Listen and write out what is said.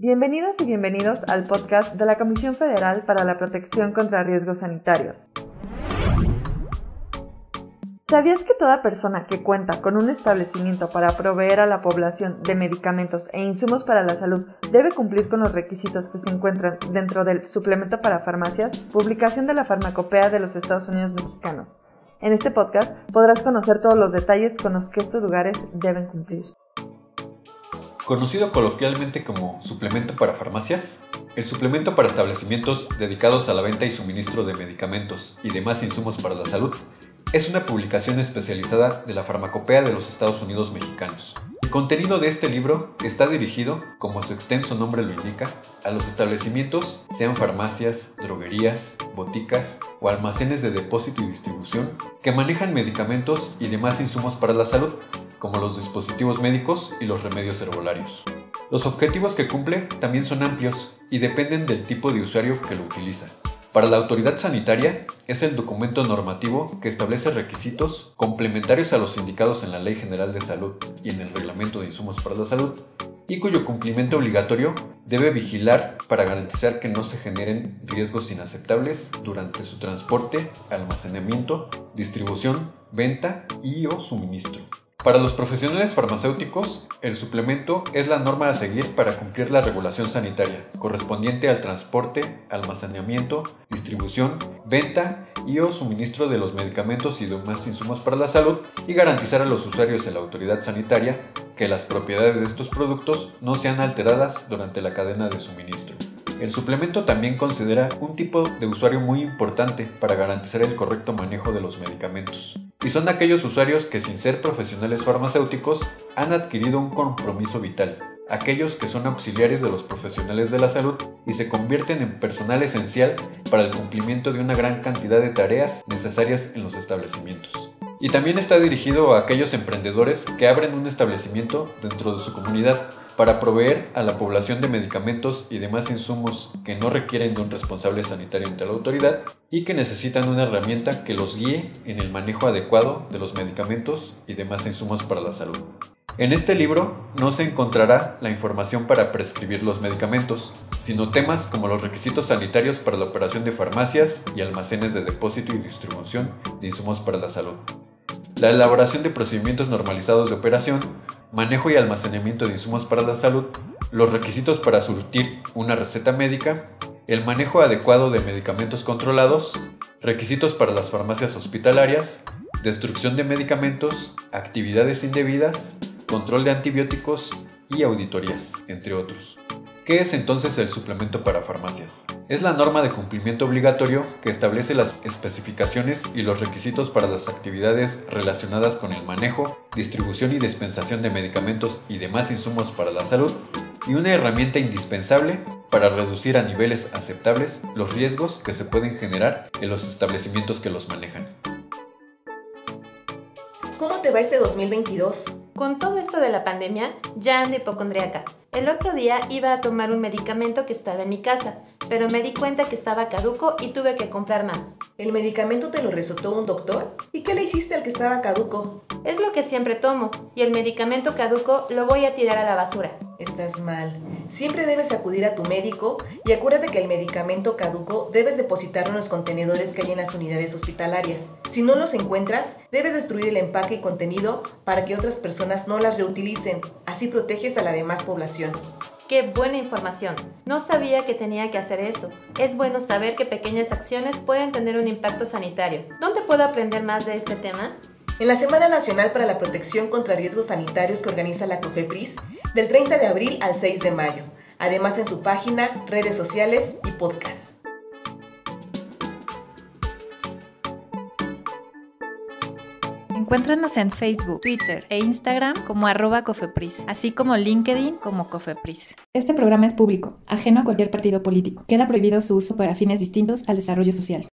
Bienvenidos y bienvenidos al podcast de la Comisión Federal para la Protección contra Riesgos Sanitarios. ¿Sabías que toda persona que cuenta con un establecimiento para proveer a la población de medicamentos e insumos para la salud debe cumplir con los requisitos que se encuentran dentro del Suplemento para Farmacias, publicación de la Farmacopea de los Estados Unidos Mexicanos? En este podcast podrás conocer todos los detalles con los que estos lugares deben cumplir. Conocido coloquialmente como suplemento para farmacias, el suplemento para establecimientos dedicados a la venta y suministro de medicamentos y demás insumos para la salud es una publicación especializada de la Farmacopea de los Estados Unidos mexicanos. El contenido de este libro está dirigido, como su extenso nombre lo indica, a los establecimientos, sean farmacias, droguerías, boticas o almacenes de depósito y distribución, que manejan medicamentos y demás insumos para la salud, como los dispositivos médicos y los remedios herbolarios. Los objetivos que cumple también son amplios y dependen del tipo de usuario que lo utiliza. Para la autoridad sanitaria es el documento normativo que establece requisitos complementarios a los indicados en la Ley General de Salud y en el Reglamento de Insumos para la Salud, y cuyo cumplimiento obligatorio debe vigilar para garantizar que no se generen riesgos inaceptables durante su transporte, almacenamiento, distribución, venta y o suministro. Para los profesionales farmacéuticos, el suplemento es la norma a seguir para cumplir la regulación sanitaria correspondiente al transporte, almacenamiento, distribución, venta y o suministro de los medicamentos y demás insumos para la salud y garantizar a los usuarios de la autoridad sanitaria que las propiedades de estos productos no sean alteradas durante la cadena de suministro. El suplemento también considera un tipo de usuario muy importante para garantizar el correcto manejo de los medicamentos. Y son aquellos usuarios que sin ser profesionales farmacéuticos han adquirido un compromiso vital, aquellos que son auxiliares de los profesionales de la salud y se convierten en personal esencial para el cumplimiento de una gran cantidad de tareas necesarias en los establecimientos. Y también está dirigido a aquellos emprendedores que abren un establecimiento dentro de su comunidad para proveer a la población de medicamentos y demás insumos que no requieren de un responsable sanitario ante la autoridad y que necesitan una herramienta que los guíe en el manejo adecuado de los medicamentos y demás insumos para la salud. En este libro no se encontrará la información para prescribir los medicamentos, sino temas como los requisitos sanitarios para la operación de farmacias y almacenes de depósito y distribución de insumos para la salud, la elaboración de procedimientos normalizados de operación, manejo y almacenamiento de insumos para la salud, los requisitos para surtir una receta médica, el manejo adecuado de medicamentos controlados, requisitos para las farmacias hospitalarias, destrucción de medicamentos, actividades indebidas, control de antibióticos y auditorías, entre otros. ¿Qué es entonces el suplemento para farmacias? Es la norma de cumplimiento obligatorio que establece las especificaciones y los requisitos para las actividades relacionadas con el manejo, distribución y dispensación de medicamentos y demás insumos para la salud y una herramienta indispensable para reducir a niveles aceptables los riesgos que se pueden generar en los establecimientos que los manejan. ¿Cómo te va este 2022? Con todo esto de la pandemia, ya ando hipocondriaca. El otro día iba a tomar un medicamento que estaba en mi casa, pero me di cuenta que estaba caduco y tuve que comprar más. ¿El medicamento te lo recetó un doctor? ¿Y qué le hiciste al que estaba caduco? Es lo que siempre tomo, y el medicamento caduco lo voy a tirar a la basura. Estás mal. Siempre debes acudir a tu médico y acuérdate que el medicamento caduco debes depositarlo en los contenedores que hay en las unidades hospitalarias. Si no los encuentras, debes destruir el empaque y contenido para que otras personas no las reutilicen. Así proteges a la demás población. Qué buena información. No sabía que tenía que hacer eso. Es bueno saber que pequeñas acciones pueden tener un impacto sanitario. ¿Dónde puedo aprender más de este tema? En la Semana Nacional para la Protección contra Riesgos Sanitarios que organiza la COFEPRIS, del 30 de abril al 6 de mayo, además en su página, redes sociales y podcast. Encuéntranos en Facebook, Twitter e Instagram como arroba Cofepris, así como LinkedIn como Cofepris. Este programa es público, ajeno a cualquier partido político. Queda prohibido su uso para fines distintos al desarrollo social.